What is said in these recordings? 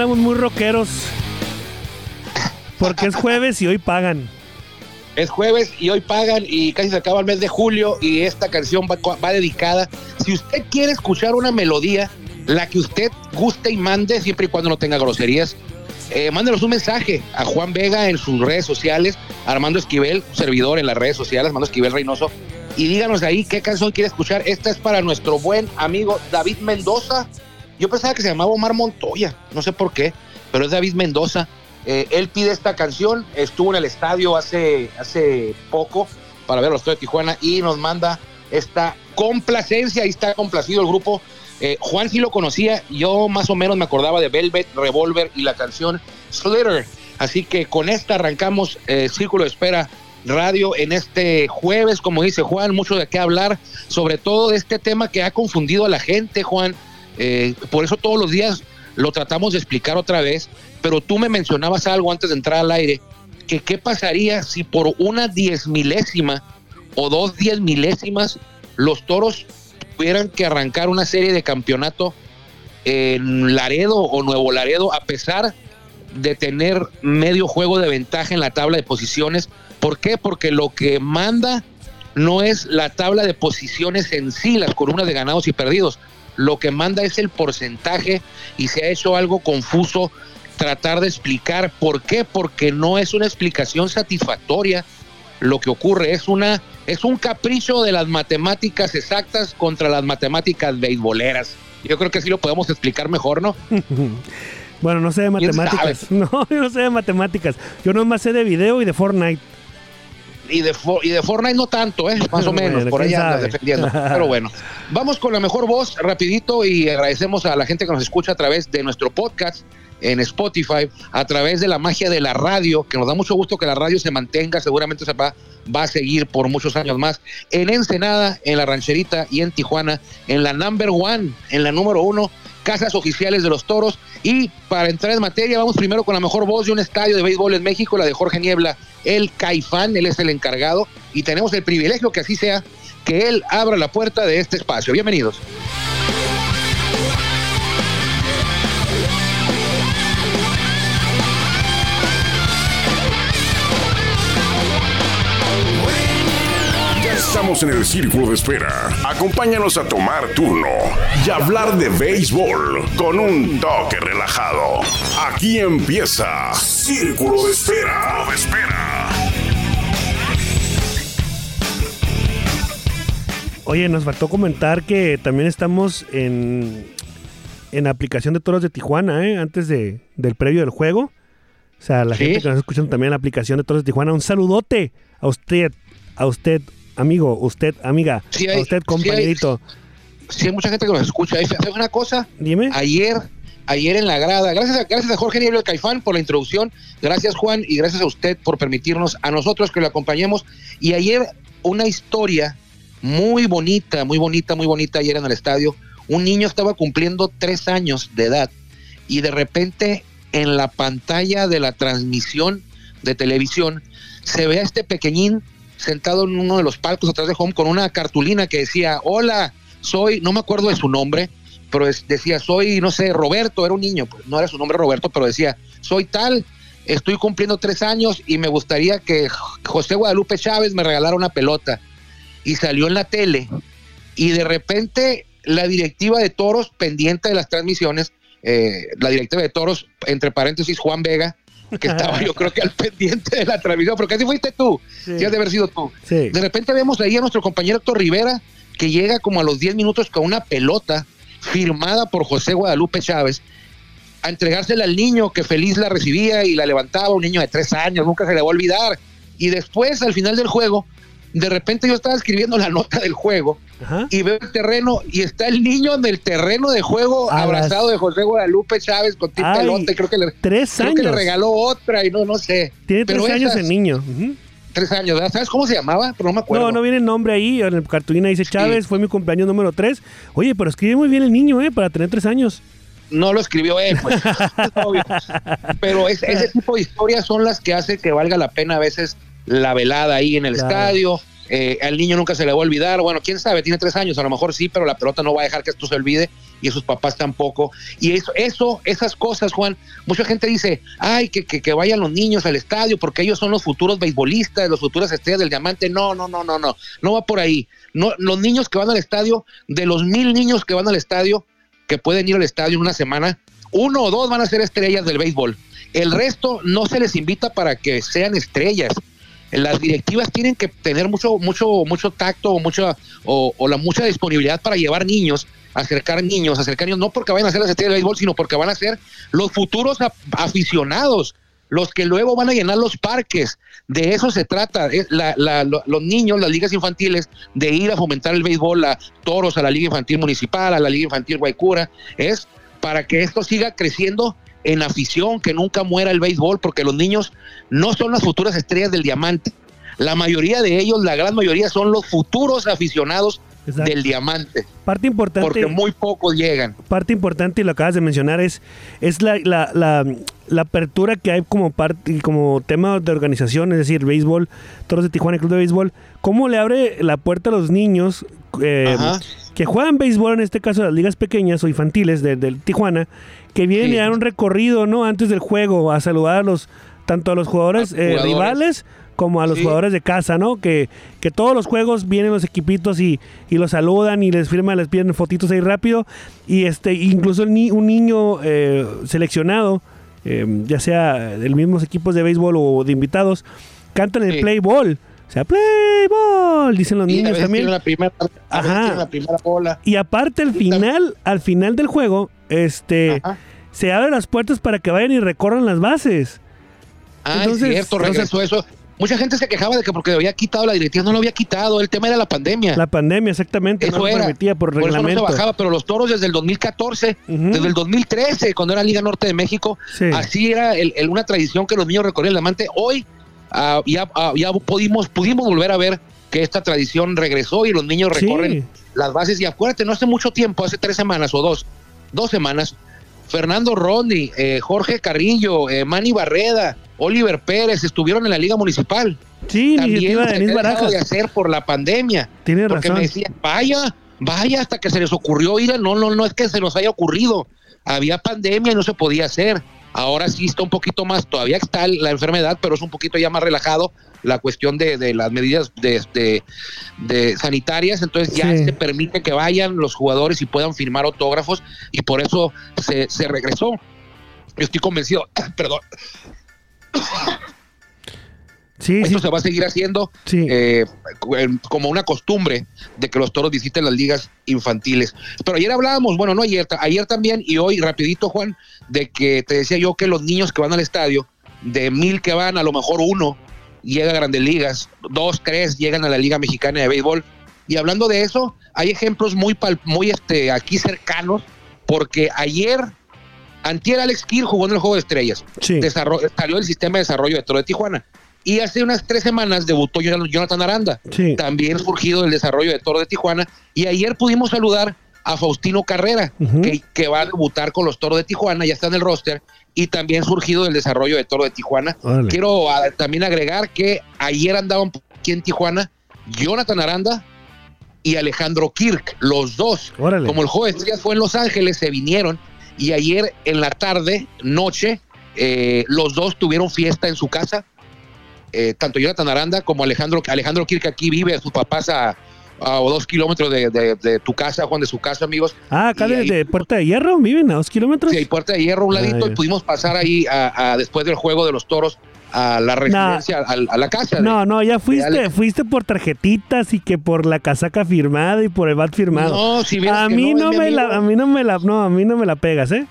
Andamos muy rockeros. Porque es jueves y hoy pagan. Es jueves y hoy pagan y casi se acaba el mes de julio y esta canción va, va dedicada. Si usted quiere escuchar una melodía, la que usted guste y mande, siempre y cuando no tenga groserías, eh, mándenos un mensaje a Juan Vega en sus redes sociales, Armando Esquivel, servidor en las redes sociales, Armando Esquivel Reynoso, y díganos ahí qué canción quiere escuchar. Esta es para nuestro buen amigo David Mendoza. Yo pensaba que se llamaba Omar Montoya, no sé por qué, pero es David Mendoza. Eh, él pide esta canción, estuvo en el estadio hace, hace poco para ver los de Tijuana y nos manda esta complacencia. Ahí está complacido el grupo eh, Juan sí lo conocía, yo más o menos me acordaba de Velvet, Revolver y la canción Slitter. Así que con esta arrancamos eh, Círculo de Espera Radio en este jueves, como dice Juan, mucho de qué hablar, sobre todo de este tema que ha confundido a la gente, Juan. Eh, por eso todos los días lo tratamos de explicar otra vez, pero tú me mencionabas algo antes de entrar al aire, que qué pasaría si por una diez milésima o dos diez milésimas los toros tuvieran que arrancar una serie de campeonato en Laredo o Nuevo Laredo, a pesar de tener medio juego de ventaja en la tabla de posiciones. ¿Por qué? Porque lo que manda no es la tabla de posiciones en sí, las columnas de ganados y perdidos. Lo que manda es el porcentaje y se ha hecho algo confuso tratar de explicar por qué, porque no es una explicación satisfactoria lo que ocurre, es una es un capricho de las matemáticas exactas contra las matemáticas beisboleras. Yo creo que así lo podemos explicar mejor, ¿no? bueno, no sé de matemáticas. No, yo no sé de matemáticas. Yo nomás sé de video y de Fortnite. Y de, y de Fortnite no tanto, ¿eh? Más o menos, por ahí anda defendiendo. Pero bueno, vamos con la mejor voz rapidito y agradecemos a la gente que nos escucha a través de nuestro podcast en Spotify, a través de la magia de la radio, que nos da mucho gusto que la radio se mantenga, seguramente se va va a seguir por muchos años más. En Ensenada, en la Rancherita y en Tijuana, en la number one, en la número uno, casas oficiales de los toros. Y para entrar en materia, vamos primero con la mejor voz de un estadio de béisbol en México, la de Jorge Niebla, el Caifán, él es el encargado y tenemos el privilegio que así sea, que él abra la puerta de este espacio. Bienvenidos. Estamos en el círculo de espera. Acompáñanos a tomar turno y hablar de béisbol con un toque relajado. Aquí empieza Círculo de Espera. De espera. Oye, nos faltó comentar que también estamos en, en aplicación de Toros de Tijuana, ¿eh? antes de, del previo del juego. O sea, la gente que nos escucha también en la aplicación de Toros de Tijuana, un saludote a usted, a usted, amigo, usted, amiga, usted, compañerito. Sí hay, mucha gente que nos escucha. ¿Sabes una cosa? Dime. Ayer, ayer en la grada, gracias a, gracias a Jorge Niebla Caifán por la introducción, gracias Juan y gracias a usted por permitirnos a nosotros que lo acompañemos. Y ayer una historia muy bonita, muy bonita, muy bonita ayer en el estadio. Un niño estaba cumpliendo tres años de edad y de repente en la pantalla de la transmisión de televisión se ve a este pequeñín sentado en uno de los palcos atrás de home con una cartulina que decía, hola, soy, no me acuerdo de su nombre, pero decía, soy, no sé, Roberto, era un niño, pues, no era su nombre Roberto, pero decía, soy tal, estoy cumpliendo tres años y me gustaría que José Guadalupe Chávez me regalara una pelota. Y salió en la tele y de repente la directiva de toros, pendiente de las transmisiones, eh, la directiva de toros, entre paréntesis, Juan Vega, que estaba yo creo que al pendiente de la transmisión, porque así fuiste tú, sí. has de haber sido tú. Sí. De repente vemos ahí a nuestro compañero Héctor Rivera, que llega como a los 10 minutos con una pelota firmada por José Guadalupe Chávez, a entregársela al niño que feliz la recibía y la levantaba, un niño de tres años, nunca se le va a olvidar. Y después, al final del juego, de repente yo estaba escribiendo la nota del juego Ajá. y veo el terreno y está el niño en el terreno de juego A abrazado las- de José Guadalupe Chávez con Tim Ay, Pelote, creo que le, Tres creo que le años. regaló otra y no, no sé. Tiene tres años esas- el niño. Tres años, ¿verdad? ¿sabes cómo se llamaba? Pero no me acuerdo. No, no viene el nombre ahí. En el cartulina dice Chávez, fue mi cumpleaños número 3. Oye, pero escribe muy bien el niño, ¿eh? Para tener tres años. no lo escribió él, pues. es obvio. Pero es- ese tipo de historias son las que hace que valga la pena a veces la velada ahí en el Claro. estadio. eh, al niño nunca se le va a olvidar. Bueno, quién sabe, tiene tres años, a lo mejor sí, pero la pelota no va a dejar que esto se olvide y a sus papás tampoco. Y eso, eso esas cosas, Juan, mucha gente dice, ay, que, que, que, vayan los niños al estadio porque ellos son los futuros beisbolistas, los futuros estrellas del diamante. No, no, no, no, no, no va por ahí. No, los niños que van al estadio, de los mil niños que van al estadio, que pueden ir al estadio en una semana, uno o dos van a ser estrellas del béisbol. El resto no se les invita para que sean estrellas las directivas tienen que tener mucho, mucho, mucho tacto o mucha, o, la mucha disponibilidad para llevar niños, acercar niños, acercar niños, no porque vayan a ser las estrellas de béisbol, sino porque van a ser los futuros aficionados, los que luego van a llenar los parques. De eso se trata. los niños, las ligas infantiles, de ir a fomentar el béisbol, a toros, a la liga infantil municipal, a la liga infantil Guaycura, es para que esto siga creciendo en afición, que nunca muera el béisbol, porque los niños no son las futuras estrellas del diamante. La mayoría de ellos, la gran mayoría, son los futuros aficionados del diamante. Parte importante. Porque muy pocos llegan. Parte importante, y lo acabas de mencionar, es, es la, la, la, apertura que hay como parte, como tema de organización, es decir, béisbol, Toros de Tijuana, Club de Béisbol. ¿Cómo le abre la puerta a los niños eh, que juegan béisbol, en este caso las ligas pequeñas o infantiles de, Tijuana, que vienen a dar un recorrido, ¿no? Antes del juego, a saludar a los, tanto a los jugadores, eh, rivales como a los jugadores de casa, ¿no? Que, que todos los juegos vienen los equipitos y, y los saludan y les firman, les piden fotitos ahí rápido. Y este, incluso un niño eh, seleccionado, eh, ya sea de los mismos equipos de béisbol o de invitados, cantan el play ball. O sea, play ball, dicen los niños también. La primera, Ajá. La primera bola. Y aparte al final, al final del juego, este se abren las puertas para que vayan y recorran las bases. Ah, es cierto, regresó eso. Mucha gente se quejaba de que porque había quitado la directiva, no lo había quitado, el tema era la pandemia. La pandemia, exactamente, eso no era. permitía por, reglamento. Eso no se bajaba, pero los toros desde el 2014, desde el 2013, cuando era Liga Norte de México, así era una tradición que los niños recorrían el amante. Hoy Ah, ya, ah, ya pudimos, pudimos volver a ver que esta tradición regresó y los niños recorren las bases. Y acuérdate, no hace mucho tiempo, hace tres semanas o dos, dos semanas, Fernando Rondi, eh, Jorge Carrillo, eh, Manny Barreda, Oliver Pérez estuvieron en la Liga Municipal. Sí, También se de hacer por la pandemia. Tiene porque me decían, vaya, vaya, hasta que se les ocurrió ir. No, no, no es que se nos haya ocurrido. Había pandemia y no se podía hacer. Ahora sí está un poquito más, todavía está la enfermedad, pero es un poquito ya más relajado la cuestión de, las medidas de, sanitarias, entonces ya se permite que vayan los jugadores y puedan firmar autógrafos y por eso se, se regresó. Yo estoy convencido, perdón, Sí, Esto se va a seguir haciendo eh, como una costumbre de que los toros visiten las ligas infantiles. Pero ayer hablábamos, bueno, no ayer, ayer también y hoy rapidito, Juan, de que te decía yo que los niños que van al estadio, de mil que van, a lo mejor uno llega a grandes ligas, dos, tres llegan a la Liga Mexicana de Béisbol. Y hablando de eso, hay ejemplos muy, muy este, aquí cercanos, porque ayer Antier Alex Kidd jugó en el Juego de Estrellas. salió el sistema de desarrollo de Toro de Tijuana. Y hace unas tres semanas debutó Jonathan Aranda, también surgido del desarrollo de Toro de Tijuana. Y ayer pudimos saludar a Faustino Carrera, que, va a debutar con los Toros de Tijuana, ya está en el roster, y también surgido del desarrollo de Toro de Tijuana. Quiero ah, también agregar que ayer andaban aquí en Tijuana Jonathan Aranda y Alejandro Kirk, los dos. Como el jueves ya fue en Los Ángeles, se vinieron y ayer en la tarde, noche, eh, los dos tuvieron fiesta en su casa eh, tanto Jonathan Aranda como Alejandro, Alejandro Kirk aquí vive, sus papás a, a dos kilómetros de, tu casa, Juan, de su casa, amigos. Ah, acá de, Puerta de Hierro, viven a dos kilómetros. Sí, hay Puerta de Hierro, un ah, ladito, y pudimos pasar ahí a, después del juego de los toros a la residencia, a, la casa. no, no, ya fuiste, fuiste por tarjetitas y que por la casaca firmada y por el bat firmado. No, si a mí no, me la, a mí no me la, no, a mí no me la pegas, ¿eh?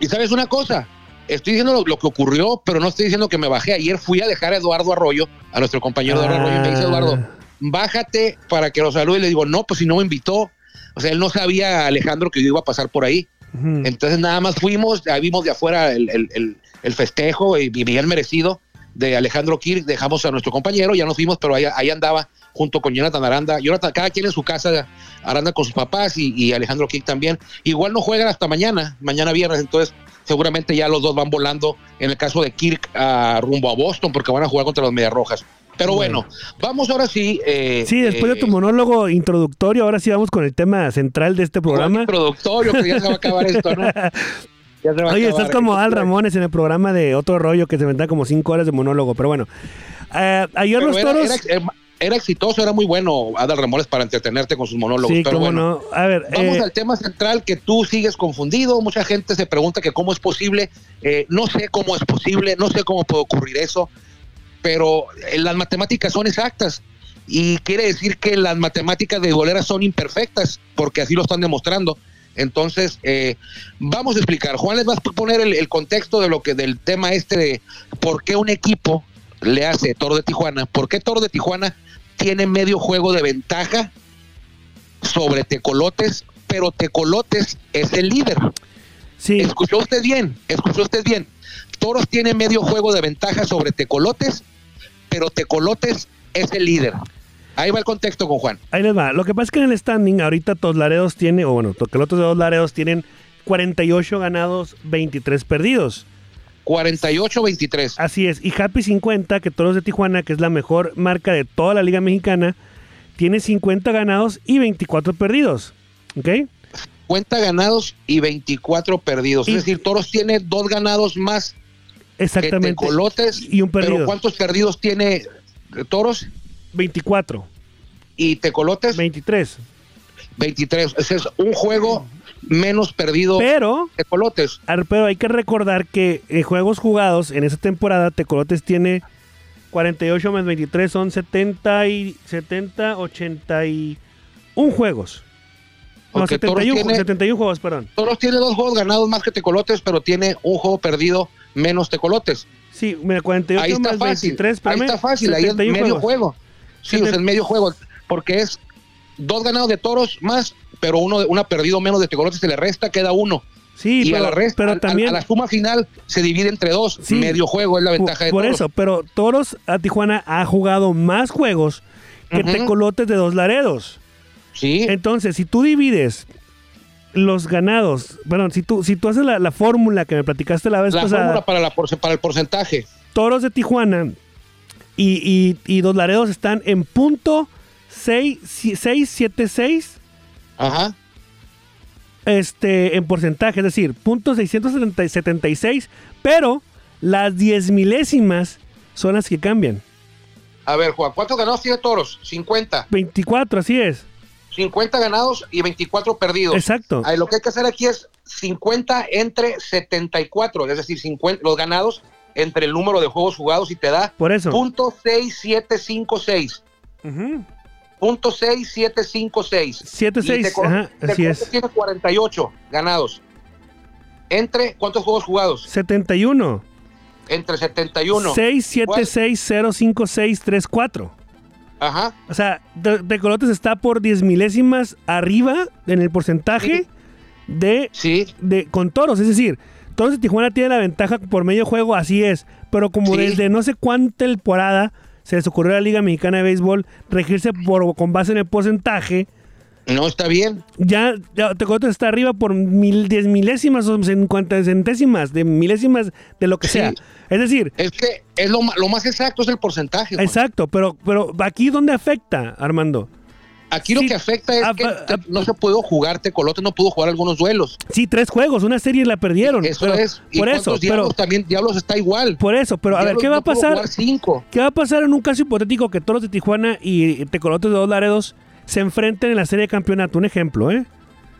Y sabes una cosa, estoy diciendo lo, que ocurrió, pero no estoy diciendo que me bajé. Ayer fui a dejar a Eduardo Arroyo, a nuestro compañero Eduardo Arroyo, y me dice Eduardo, bájate para que lo salude. Y le digo, no, pues si no me invitó. O sea, él no sabía, Alejandro, que yo iba a pasar por ahí. Entonces nada más fuimos, ahí vimos de afuera el, festejo y, bien merecido de Alejandro Kirk, dejamos a nuestro compañero, ya nos fuimos, pero ahí, ahí andaba junto con Jonathan Aranda. Jonathan, cada quien en su casa, Aranda con sus papás y, y Alejandro Kirk también. Igual no juegan hasta mañana, mañana viernes, entonces seguramente ya los dos van volando, en el caso de Kirk, a rumbo a Boston, porque van a jugar contra los Medias Rojas. Pero bueno, vamos ahora sí. Eh, sí, después de tu eh, monólogo introductorio, ahora sí vamos con el tema central de este programa. Introductorio, que ya se va a acabar esto, ¿no? Oye, estás como Al Ramones en el programa de Otro Rollo que se da como cinco horas de monólogo, pero bueno. Eh, ayer los toros. Era, exitoso, era muy bueno Adal Ramones para entretenerte con sus monólogos. Sí, pero bueno, A ver, vamos al tema central que tú sigues confundido. Mucha gente se pregunta que cómo es posible. no sé cómo es posible, no sé cómo puede ocurrir eso pero eh, las matemáticas son exactas y quiere decir que las matemáticas de Bolera son imperfectas, porque así lo están demostrando. Entonces, eh, vamos a explicar. Juan les va a poner el, contexto de lo que del tema este de por qué un equipo le hace Toro de Tijuana, por qué Toro de Tijuana tiene medio juego de ventaja sobre Tecolotes, pero Tecolotes es el líder. Sí. Escuchó usted bien, escuchó usted bien. Toros tiene medio juego de ventaja sobre Tecolotes, pero Tecolotes es el líder. Ahí va el contexto con Juan. Ahí les va. Lo que pasa es que en el standing ahorita Todos Laredos tiene, o bueno, Tecolotes de Dos Laredos tienen 48 ganados, 23 perdidos. 48-23. Así es. Y Happy 50, que Toros de Tijuana, que es la mejor marca de toda la Liga Mexicana, tiene 50 ganados y 24 perdidos. ¿Ok? 50 ganados y 24 perdidos. es decir, Toros tiene dos ganados más Exactamente. Tecolotes. Y un perdido. Pero ¿cuántos perdidos tiene Toros? 24. ¿Y Tecolotes? 23. 23. Ese es un juego menos perdido pero, Tecolotes. Pero hay que recordar que en juegos jugados en esa temporada Tecolotes tiene 48 más 23 son 70 y 70, 81 juegos. No, 71, 71 juegos, perdón. Toros tiene dos juegos ganados más que Tecolotes, pero tiene un juego perdido menos tecolotes. Sí, mira, 48 ahí está fácil, 23, Ahí está fácil, ahí es medio juego. Sí, es el medio juego, porque es dos ganados de toros más, pero uno una perdido menos de tecolotes se le resta, queda uno. Sí, y pero, a la resta, pero también a, la suma final se divide entre dos, medio juego es la ventaja de Por eso, pero Toros a Tijuana ha jugado más juegos que Tecolotes de dos Laredos. Sí. Entonces, si tú divides los ganados, bueno, si tú, si tú haces la, fórmula que me platicaste la vez la pasada. fórmula para, la, para el porcentaje. Toros de Tijuana y, y, Dos Laredos están en punto 676. Ajá. Este, en porcentaje, es decir, punto 676, pero las 10 milésimas son las que cambian. A ver, Juan, ¿cuántos ganados tiene Toros? 50. 24, así es. 50 ganados y 24 perdidos. Exacto. lo que hay que hacer aquí es 50 entre 74, es decir, 50, los ganados entre el número de juegos jugados y te da Por eso. Punto 6756. Punto 6756. 76, ajá, así es. Tiene 48 ganados. ¿Entre cuántos juegos jugados? 71. Entre 71. 676056334. Ajá. O sea, Tecolotes está por 10 milésimas arriba en el porcentaje de, sí. de con toros. Es decir, Toros de Tijuana tiene la ventaja por medio juego, así es. Pero como desde no sé cuánta temporada se les ocurrió a la Liga Mexicana de Béisbol regirse por, con base en el porcentaje. No, está bien. Ya, ya Tecolotes está arriba por mil, diez milésimas o cincuenta centésimas de milésimas de lo que sea. Es decir... Es que es lo, más exacto es el porcentaje. Exacto, pero, pero aquí ¿dónde afecta, Armando? Aquí lo que afecta es que no se pudo jugar, Tecolote no pudo jugar algunos duelos. Sí, tres juegos, una serie la perdieron. Eso es. por eso, pero también Diablos está igual. Por eso, pero a ver, ¿qué va a pasar? Cinco. ¿Qué va a pasar en un caso hipotético que Toros de Tijuana y Tecolote de dos Laredos se enfrenten en la serie de campeonato? Un ejemplo, ¿eh?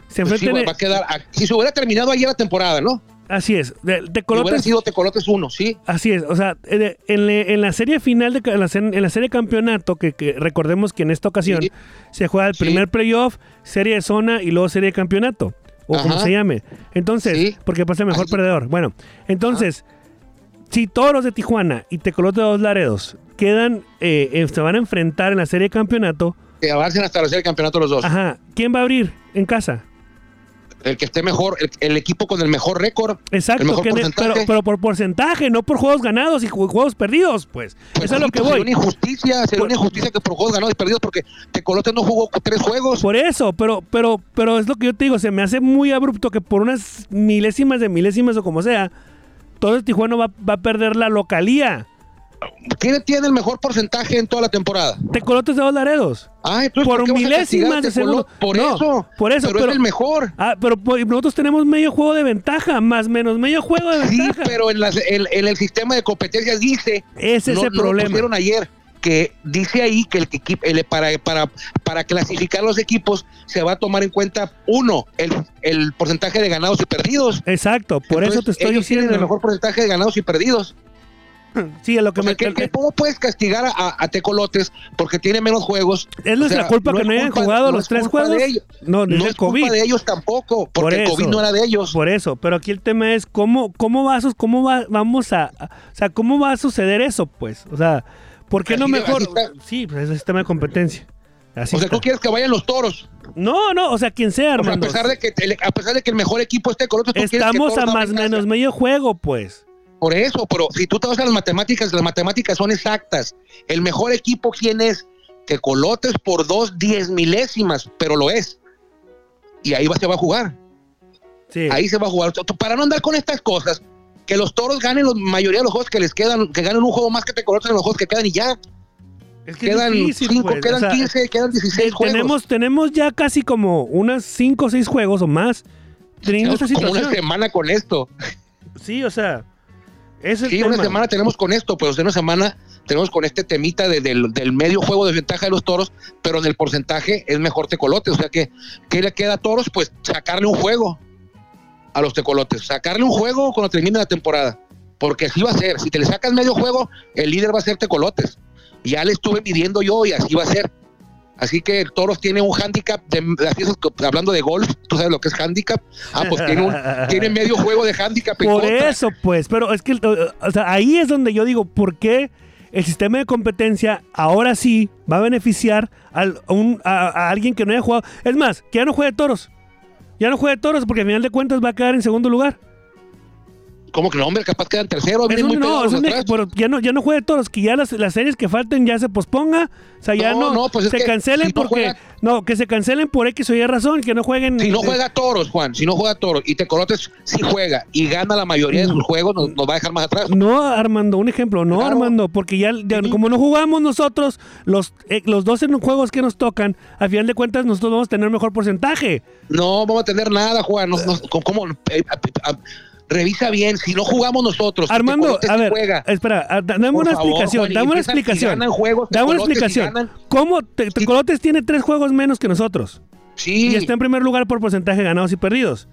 Se pues enfrenten. va a quedar, si se hubiera terminado ayer la temporada, ¿no? Así es. De, Tecolotes, hubiera sido Tecolotes 1, sí. Así es. O sea, en, la serie final, de, en, la, en la serie campeonato, que, recordemos que en esta ocasión se juega el primer playoff, serie de zona y luego serie de campeonato. O como se llame. Entonces, porque pasa el mejor perdedor. Bueno, entonces, si Toros de Tijuana y Tecolotes de Dos Laredos quedan, eh, se van a enfrentar en la serie de campeonato. Que avancen hasta la serie de campeonato los dos. Ajá. ¿Quién va a abrir en casa? El que esté mejor, el, equipo con el mejor récord. Exacto, pero, por porcentaje, no por juegos ganados y juegos perdidos, pues. pues Eso es lo que voy. Sería una injusticia, sería una injusticia que por juegos ganados y perdidos, porque Tecolote no jugó tres juegos. Por eso, pero, pero, pero es lo que yo te digo, se me hace muy abrupto que por unas milésimas de milésimas o como sea, todo el Tijuana va, va a perder la localía. ¿Quién tiene el mejor porcentaje en toda la temporada? Tecolotes de dos Laredos. Ah, entonces, por ¿por milésimas de segundo. Por No, eso. por eso, Pero, pero- es el mejor. Ah, pero pues, nosotros tenemos medio juego de ventaja, más menos medio juego de Sí, ventaja. pero en, las- en- en el sistema de competencias dice. Ese es lo problema. pusieron ayer. Que dice ahí que el el- para, para, para clasificar los equipos se va a tomar en cuenta, uno, el, el porcentaje de ganados y perdidos. Exacto, por eso te estoy ellos tienen diciendo. el mejor porcentaje de ganados y perdidos. Sí, a lo que O sea, me que- que ¿Cómo puedes castigar a, a Tecolotes porque tiene menos juegos? es O nuestra sea, culpa que es no hayan jugado no los es tres juegos. de ellos. No, No es es COVID. culpa de ellos tampoco, porque Por el COVID no era de ellos. Por eso, pero aquí el tema es cómo, cómo va cómo va, vamos a, o sea, cómo va a suceder eso, pues, o sea, ¿por qué no Así mejor? Sí, pues es el sistema de competencia. Así o sea, está. tú quieres que vayan los toros. No, no, o sea, quien sea, O sea, a pesar de que a pesar de que el mejor equipo esté con otros, Estamos a más menos medio juego, pues. Por eso, pero si tú te vas a las matemáticas, las matemáticas son exactas. El mejor equipo, ¿quién es? Tecolotes por dos diez milésimas, pero lo es. Y ahí va, se va a jugar. Sí. Ahí se va a jugar. Para no andar con estas cosas, que los toros ganen la mayoría de los juegos que les quedan, que ganen un juego más que Tecolotes en los juegos que quedan y ya. es que Quedan difícil, 5, pues, quedan o sea, 15, quedan 16 juegos. tenemos, tenemos ya casi como unas 5 o 6 juegos o más teniendo esta como una semana con esto. Sí, o sea, es Sí, tema. una semana tenemos con esto, pues una semana tenemos con este temita de- del, del medio juego de ventaja de los toros, pero en el porcentaje es mejor tecolote. O sea que, ¿qué le queda a toros? Pues sacarle un juego a los tecolotes, sacarle un juego cuando termine la temporada. Porque así va a ser. Si te le sacas medio juego, el líder va a ser tecolotes. Ya le estuve midiendo yo y así va a ser. Así que el Toros tiene un handicap, de, así es, hablando de golf, tú sabes lo que es handicap. Ah, pues tiene, un- tiene medio juego de handicap. en Por contra. eso, pues, pero es que, o sea, ahí es donde yo digo, ¿por qué el sistema de competencia ahora sí va a beneficiar al- a, un- a- a alguien que no haya jugado? Es más, que ya no juegue toros. Ya no juegue toros porque al final de cuentas va a quedar en segundo lugar. ¿Cómo que no, hombre? Capaz quedan tercero. Es vienen un- muy no, pegados atrás. pero ya no, ya no juegue toros, que ya las, las series que falten ya se posponga. O sea, ya No, no, no, pues es se cancelen si no porque. juega- no, que se cancelen por X o Y razón, que no jueguen. Si no juega toros, Juan, si no juega toros y Tecolotes sí juega y gana la mayoría de sus juegos, nos, nos va a dejar más atrás. No, Armando, un ejemplo, no, Claro. Armando, porque ya, ya Sí. como no jugamos nosotros, los, eh, los 12 juegos que nos tocan, al final de cuentas nosotros vamos a tener mejor porcentaje. No vamos a tener nada, Juan. No, no, ¿Cómo? Eh, a- a- revisa bien. Si no jugamos nosotros, Armando, a ver, juega. espera, a- da- dame una favor, explicación, Juan, dame una explicación. dame una explicación. ¿Cómo Te- Tecolotes tiene tres juegos menos que nosotros? Sí, Y está en primer lugar por porcentaje de ganados y perdidos.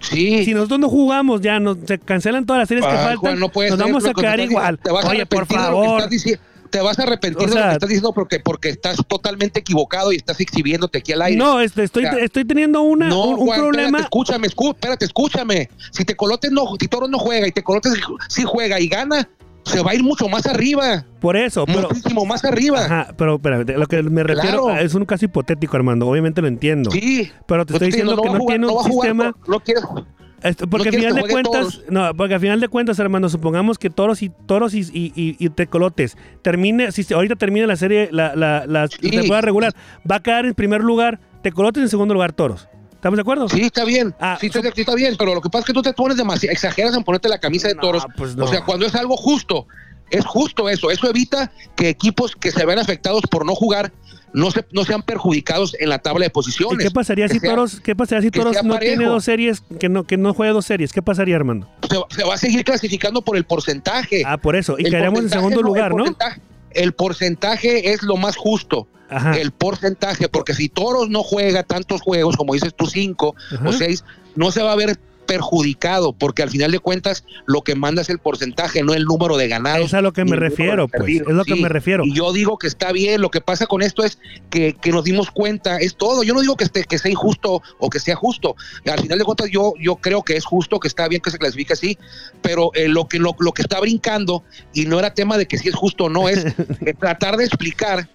sí. Si nosotros no jugamos ya, nos, se cancelan todas las series que faltan, Juan, no nos vamos a que quedar igual. a Oye, por favor. Te vas a arrepentir O de lo que estás diciendo porque, porque estás totalmente equivocado y estás exhibiéndote aquí al aire. No, este, estoy, O sea, estoy teniendo una, No, un, un Juan, problema. espérate, escúchame, escú- espérate, escúchame. Si Tecolotes no, si Toros no juega y Tecolotes sí juega y gana, se va a ir mucho más arriba. Por eso, pero, muchísimo más arriba. Ajá, pero espérate, lo que me refiero Claro. es un caso hipotético, Armando. Obviamente lo entiendo. Sí. Pero te estoy diciendo no que no jugar, tiene un va a jugar, sistema. no, no quieres- Esto- porque no al final de cuentas, no, porque al final de cuentas, Armando, supongamos que toros y toros y, y, y- y tecolotes termine, si ahorita termina la serie, la, la, la Sí. temporada regular, va a quedar en primer lugar tecolotes y en segundo lugar toros. ¿Estamos de acuerdo? Sí, está bien. Ah, sí, está, sí está bien, pero lo que pasa es que tú te pones demasiado, exageras en ponerte la camisa de No, toros. pues no. O sea, cuando es algo justo, es justo eso. Eso evita que equipos que se ven afectados por no jugar no, se, no sean perjudicados en la tabla de ¿Y posiciones. qué pasaría si sea- Toros, qué pasaría si Toros no tiene dos series, que no, que no juegue dos series? ¿Qué pasaría, Armando? Se, se va a seguir clasificando por el porcentaje. Ah, por eso. Y El quedaríamos en segundo no, el lugar, ¿no? porcentaje- El porcentaje es lo más justo. Ajá. El porcentaje, porque si Toros no juega tantos juegos, como dices tú, cinco Ajá. o seis, no se va a ver perjudicado, porque al final de cuentas lo que manda es el porcentaje, no el número de ganados. Es a lo que me refiero, pues. perdidos. Es lo que me refiero. Y yo digo que está bien, lo que pasa con esto es que, que nos dimos cuenta, es todo. Yo no digo que, esté, que sea injusto o que sea justo. Al final de cuentas yo, yo creo que es justo, que está bien que se clasifique así, pero eh, lo, que, lo, lo que está brincando, y no era tema de que si es justo o no, es eh, tratar de explicar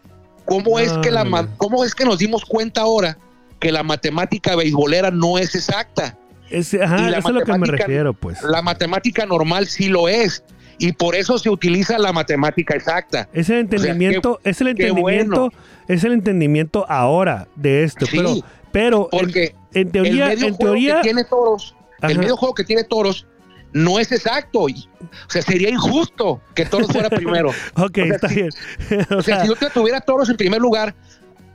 cómo es que la cómo es que nos dimos cuenta ahora que la matemática beisbolera no es exacta. Es, ajá, y la eso es a lo que me matemática- refiero, pues. La matemática normal sí lo es. Y por eso se utiliza la matemática exacta. Es el entendimiento, es el qué entendimiento, es el entendimiento ahora de esto, Sí, pero, pero en- Porque en, el teoría, medio en juego teoría, que tiene toros, Ajá. el medio juego que tiene toros no es exacto. O sea, sería injusto que Toros fuera primero. ok, está bien. o, sea, si yo tuviera Toros en primer lugar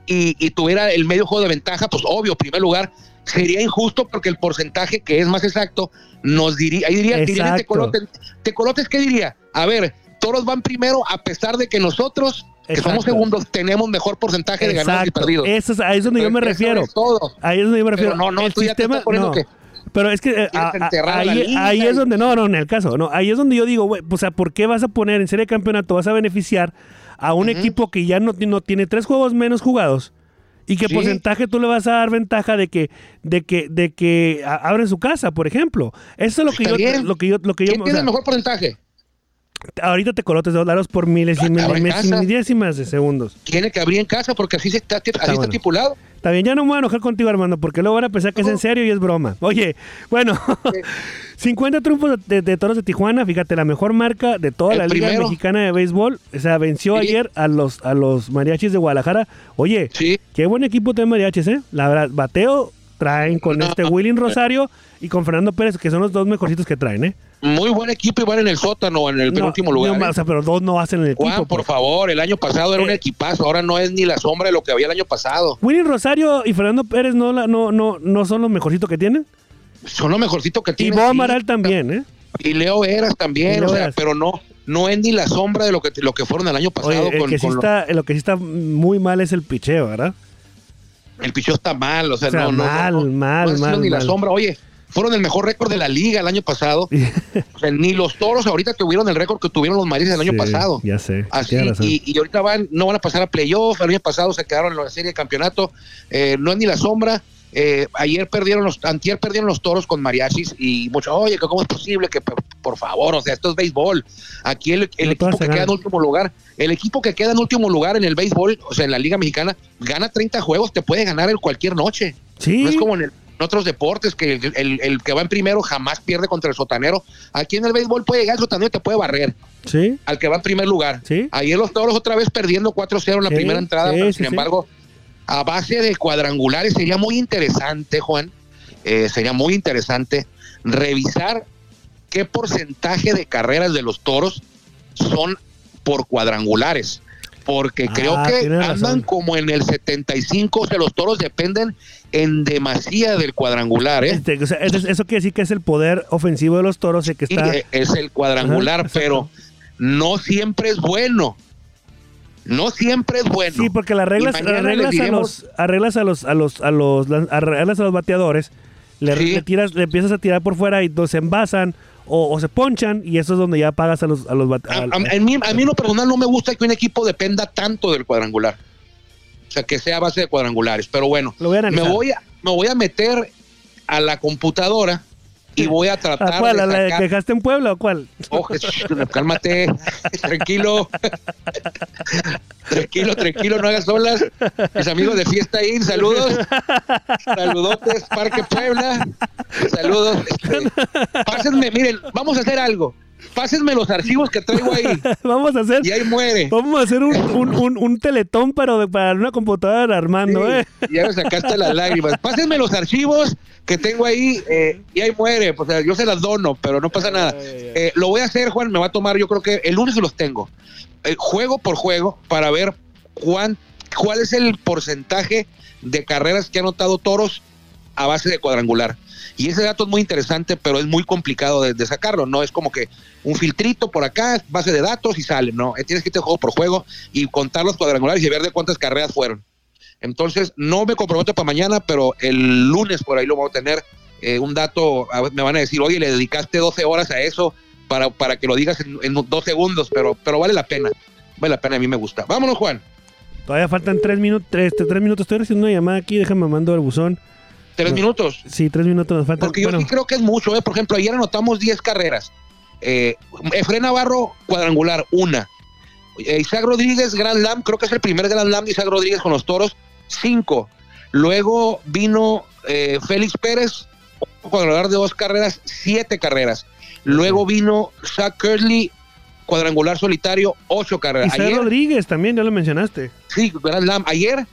y, tuviera el medio juego de ventaja, pues obvio, primer lugar, sería injusto porque el porcentaje que es más exacto nos diría, ahí diría, diría Tecolotes, Tecolotes, ¿qué diría? A ver, Toros van primero a pesar de que nosotros que somos segundos, tenemos mejor porcentaje de ganados y perdidos. Eso es, ahí es donde yo me refiero. Ahí es donde yo me refiero. no, no, el sistema, no. Que pero es que eh, ahí, es donde, no, no, en el caso, no, ahí es donde yo digo, güey, o sea, ¿por qué vas a poner en serie de campeonato, vas a beneficiar a un equipo que ya no, no, tiene tres juegos menos jugados? ¿Y qué porcentaje tú le vas a dar ventaja de que, de que, de que abren su casa, por ejemplo? Eso es lo que, yo, lo que yo, lo que yo, ¿Quién tiene el mejor porcentaje? Ahorita te colotes dos lados por miles y milésimas de segundos. Tiene que abrir en casa porque así, está, así está, estipulado. Está bien, ya no me voy a enojar contigo, Armando, porque luego van a pensar que es en serio y es broma. Oye, bueno, 50 triunfos de, toros de Tijuana, fíjate, la mejor marca de toda la Liga Mexicana de Béisbol. O sea, venció ayer a los, a los mariachis de Guadalajara. Oye, qué buen equipo tiene mariachis, ¿eh? La verdad, bateo traen con este Willing Rosario y con Fernando Pérez, que son los dos mejorcitos que traen, ¿eh? Muy buen equipo y van en el sótano, en el penúltimo lugar. No, ¿eh? pero dos no hacen el equipo. Juan, por pues. favor, el año pasado era un eh. equipazo, ahora no es ni la sombra de lo que había el año pasado. Willing Rosario y Fernando Pérez no, no, no, no son los mejorcitos que tienen. Son los mejorcitos que tienen. Y Bob Amaral también, ¿eh? Y Leo Veras también, o sea, pero no, no es ni la sombra de lo que, lo que fueron el año pasado. con, que sí está, lo que sí está muy mal es el picheo, ¿verdad? El pichó está mal, o sea, no, no, mal, no, mal, mal, ni la sombra. Oye, fueron el mejor récord de la liga el año pasado. o sea, ni los toros ahorita tuvieron el récord que tuvieron los maridos el año pasado. Ya sé. Así, y, ahorita van, no van a pasar a playoff. El año pasado se quedaron en la serie de campeonato. Eh, no es ni la sombra. Eh, ayer perdieron los, antier perdieron los toros con mariachis y mucho, oye, ¿cómo es posible que por, favor, o sea, esto es béisbol? Aquí el, equipo que queda en último lugar, el equipo que queda en último lugar en el béisbol, o sea, en la Liga Mexicana, gana 30 juegos, te puede ganar en cualquier noche. Sí. No es como en, otros deportes que el, que va en primero jamás pierde contra el sotanero. Aquí en el béisbol puede llegar el sotanero y te puede barrer. Sí. Al que va en primer lugar. Sí. Ayer los toros otra vez perdiendo 4-0 en la primera entrada, pero sin embargo a base de cuadrangulares. Sería muy interesante, Juan, eh, sería muy interesante revisar qué porcentaje de carreras de los toros son por cuadrangulares. Porque creo ah, que andan como en el 75, o sea, los toros dependen en demasía del cuadrangular. ¿eh? Este, eso quiere decir que es el poder ofensivo de los toros el que está... es el cuadrangular, pero no siempre es bueno no siempre es bueno. Sí, porque las reglas, arreglas, a los, arreglas a los, a los, a los, arreglas a los bateadores, le, tiras, le empiezas a tirar por fuera y se envasan o, se ponchan y eso es donde ya pagas a los, a los a, a, mí, a mí lo personal no me gusta que un equipo dependa tanto del cuadrangular. O sea, que sea a base de cuadrangulares. Pero bueno, me, voy a, me voy a meter a la computadora y voy a tratar ¿A cuál? ¿A la que dejaste en Puebla o cuál? Ojo, cálmate, tranquilo. tranquilo, tranquilo, no hagas olas. Mis amigos de Fiesta ahí, saludos. Saludotes, Parque Puebla. Saludos. Este, pásenme, miren, vamos a hacer algo pásenme los archivos que traigo ahí. vamos a hacer. Y ahí muere. Vamos a hacer un, un, un, teletón para, para una computadora Armando, ¿eh? Ya me sacaste las lágrimas. Pásenme los archivos que tengo ahí eh, y ahí muere. O sea, yo se las dono, pero no pasa nada. Eh, lo voy a hacer, Juan, me va a tomar, yo creo que el lunes los tengo. Eh, juego por juego para ver cuán, cuál es el porcentaje de carreras que ha anotado toros a base de cuadrangular. Y ese dato es muy interesante, pero es muy complicado de, sacarlo. No es como que un filtrito por acá, base de datos y sale. No, eh, tienes que irte juego por juego y contar los cuadrangulares y ver de cuántas carreras fueron. Entonces, no me comprometo para mañana, pero el lunes por ahí lo voy a tener. Eh, un dato, me van a decir, oye, le dedicaste 12 horas a eso para, para que lo digas en, dos segundos, pero, pero vale la pena. Vale la pena, a mí me gusta. Vámonos, Juan. Todavía faltan tres minutos, tres, tres minutos. Estoy haciendo una llamada aquí, déjame mando el buzón. ¿Tres minutos? Sí, tres minutos nos faltan. Porque yo sí creo que es mucho. ¿eh? Por ejemplo, ayer anotamos 10 carreras. Eh, Efren Navarro, cuadrangular, una. Eh, Isaac Rodríguez, Grand Slam, creo que es el primer Grand Slam de Isaac Rodríguez con los toros, cinco. Luego vino eh, Félix Pérez, cuadrangular de dos carreras, siete carreras. Luego vino Zach Curley, cuadrangular solitario, ocho carreras. Isaac Rodríguez también, ya lo mencionaste. Sí, Grand Slam. Ayer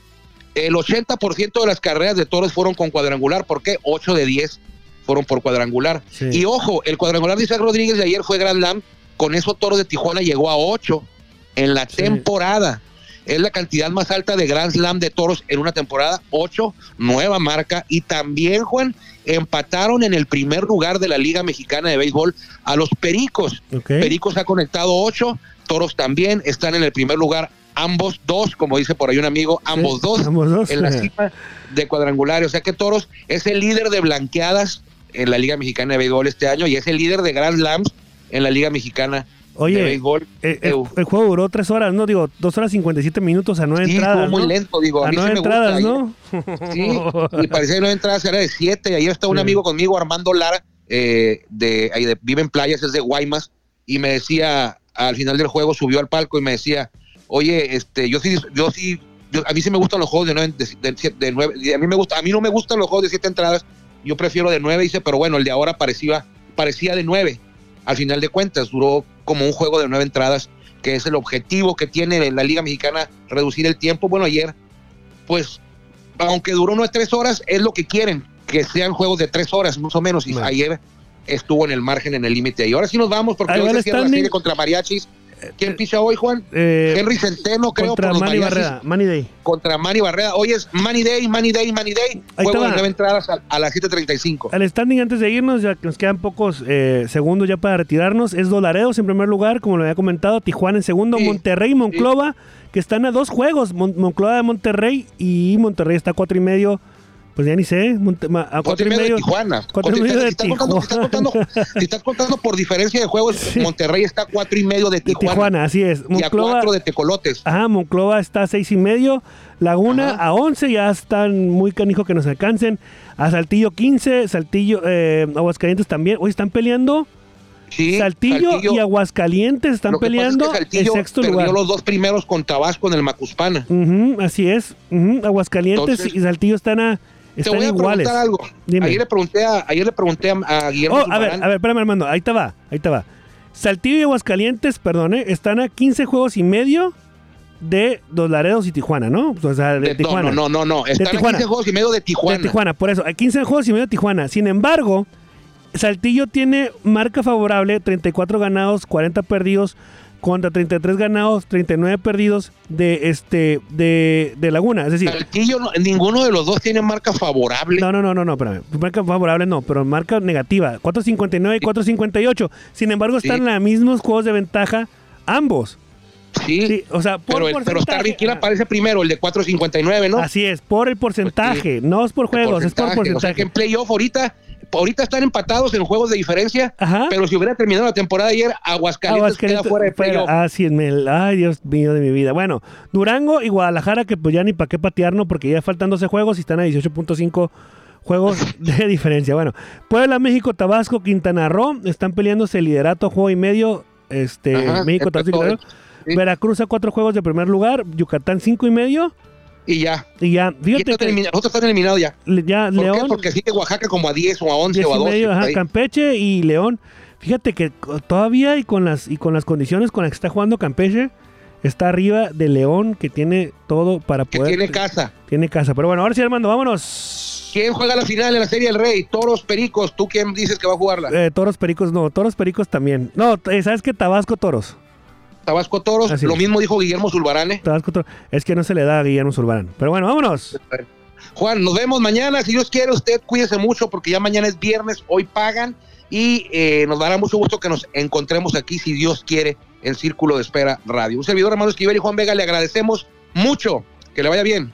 el 80% de las carreras de toros fueron con cuadrangular. ¿Por qué? 8 de 10. fueron por cuadrangular. Y ojo, el cuadrangular de Isaac Rodríguez de ayer fue Grand Slam, con eso Toros de Tijuana llegó a 8 en la temporada. Es la cantidad más alta de Grand Slam de toros en una temporada, 8, nueva marca. Y también, Juan, empataron en el primer lugar de la Liga Mexicana de Béisbol a los Pericos. Pericos ha conectado 8, toros también están en el primer lugar ambos dos, como dice por ahí un amigo, ambos, dos, en la cima de cuadrangulares. O sea que Toros es el líder de blanqueadas en la Liga Mexicana de Béisbol este año y es el líder de Grand Slams en la Liga Mexicana de Béisbol. Eh, el, juego duró tres horas, ¿no? Digo, dos horas cincuenta y siete minutos a nueve sí, entradas. muy lento, digo. A, nueve entradas, ¿no? Sí, y parecía que nueve entradas era de siete. Ayer está un amigo conmigo, Armando Lara, eh, de, de, vive en playas, es de Guaymas, y me decía, al final del juego subió al palco y me decía, oye, este, yo sí, yo sí, a mí sí me gustan los juegos de nueve, de, nueve, a mí me gusta, a mí no me gustan los juegos de siete entradas, yo prefiero de nueve, dice, pero bueno, el de ahora parecía, parecía de nueve. Al final de cuentas, duró como un juego de nueve entradas, que es el objetivo que tiene la Liga Mexicana, reducir el tiempo. Bueno, ayer, pues, aunque duró nueve tres horas, es lo que quieren, que sean juegos de tres horas, más o menos. Y ayer estuvo en el margen, en el límite. Y ahora sí nos vamos, porque hoy se cierra la serie contra Mariachis ¿Quién picha hoy, Juan? Eh, Henry Centeno, creo. Contra Manny Barreda, Manny Day. Contra Manny Barreda. Hoy es Manny Day, Manny Day, Manny Day. Juego de nueve entradas a, las 7.35. Al standing, antes de irnos, ya que nos quedan pocos eh, segundos ya para retirarnos, es Dolaredos en primer lugar, como lo había comentado, Tijuana en segundo, Monterrey y Monclova, que están a dos juegos, Monclova de Monterrey y Monterrey está a cuatro y medio pues ya ni sé, a cuatro, y medio, de Tijuana. Cuatro y medio de Tijuana. Si estás, contando, por diferencia de juegos, Monterrey está a cuatro y medio de Tijuana. Tijuana, así es. y a cuatro de Tecolotes. Ajá, Monclova está a seis y medio. Laguna a once, ya están muy canijo que nos alcancen. A Saltillo 15, Saltillo, eh, Aguascalientes también. Hoy están peleando. Sí, Saltillo, y Aguascalientes están peleando el sexto lugar. los dos primeros con Tabasco en el Macuspana. así es. Aguascalientes y Saltillo están a te voy a preguntar algo. Ayer le pregunté a, ayer le pregunté a, Guillermo. Oh, a ver, a ver, espérame, Armando. Ahí te va, ahí te va. Saltillo y Aguascalientes, perdón, están a 15 juegos y medio de Dos Laredos y Tijuana, ¿no? O sea, de, Tijuana. No, no, no, no. Están a 15 juegos y medio de Tijuana. De Tijuana, por eso. Hay 15 juegos y medio de Tijuana. Sin embargo, Saltillo tiene marca favorable, 34 ganados, 40 perdidos contra 33 ganados, 39 perdidos de este de, de Laguna. Es decir, Saltillo, ninguno de los dos tiene marca favorable. No, no, no, no, no, espérame. Marca favorable no, pero marca negativa. 4.59 y 4.58. Sin embargo, están en los mismos juegos de ventaja ambos. Sí, o sea, por pero, pero está ¿quién aparece primero? El de 4.59, ¿no? Así es, por el porcentaje, no es por juegos, es por porcentaje. O sea que en playoff ahorita ahorita están empatados en juegos de diferencia, pero si hubiera terminado la temporada ayer, Aguascalientes, queda fuera de playoff. Ah, sí, ay, Dios mío de mi vida. Bueno, Durango y Guadalajara, que pues ya ni para qué patearnos, porque ya faltan 12 juegos y están a 18.5 juegos de diferencia. Bueno, Puebla, México, Tabasco, Quintana Roo, están peleándose el liderato, juego y medio, este, México, Tabasco, Veracruz a cuatro juegos de primer lugar, Yucatán cinco y medio, y ya. Y ya. Fíjate nosotros están eliminados ya. Ya, ¿Por León. Qué? Porque sigue Oaxaca como a 10 o a 11 o a 12. Medio, ajá, Campeche y León. Fíjate que todavía y con las y con las condiciones con las que está jugando Campeche, está arriba de León, que tiene todo para poder. Que tiene casa. Tiene casa. Pero bueno, ahora sí, Armando, vámonos. ¿Quién juega la final en la Serie del Rey? Toros Pericos. ¿Tú quién dices que va a jugarla? Eh, toros Pericos, no. Toros Pericos también. No, eh, ¿sabes qué? Tabasco Toros. Tabasco Toros. lo mismo dijo Guillermo Zulbarane. Tabasco Toros. Es que no se le da a Guillermo Zulbarán. Pero bueno, vámonos. Juan, nos vemos mañana. Si Dios quiere, usted cuídese mucho porque ya mañana es viernes, hoy pagan y eh, nos dará mucho gusto que nos encontremos aquí, si Dios quiere, en Círculo de Espera Radio. Un servidor, hermano Esquivel y Juan Vega, le agradecemos mucho. Que le vaya bien.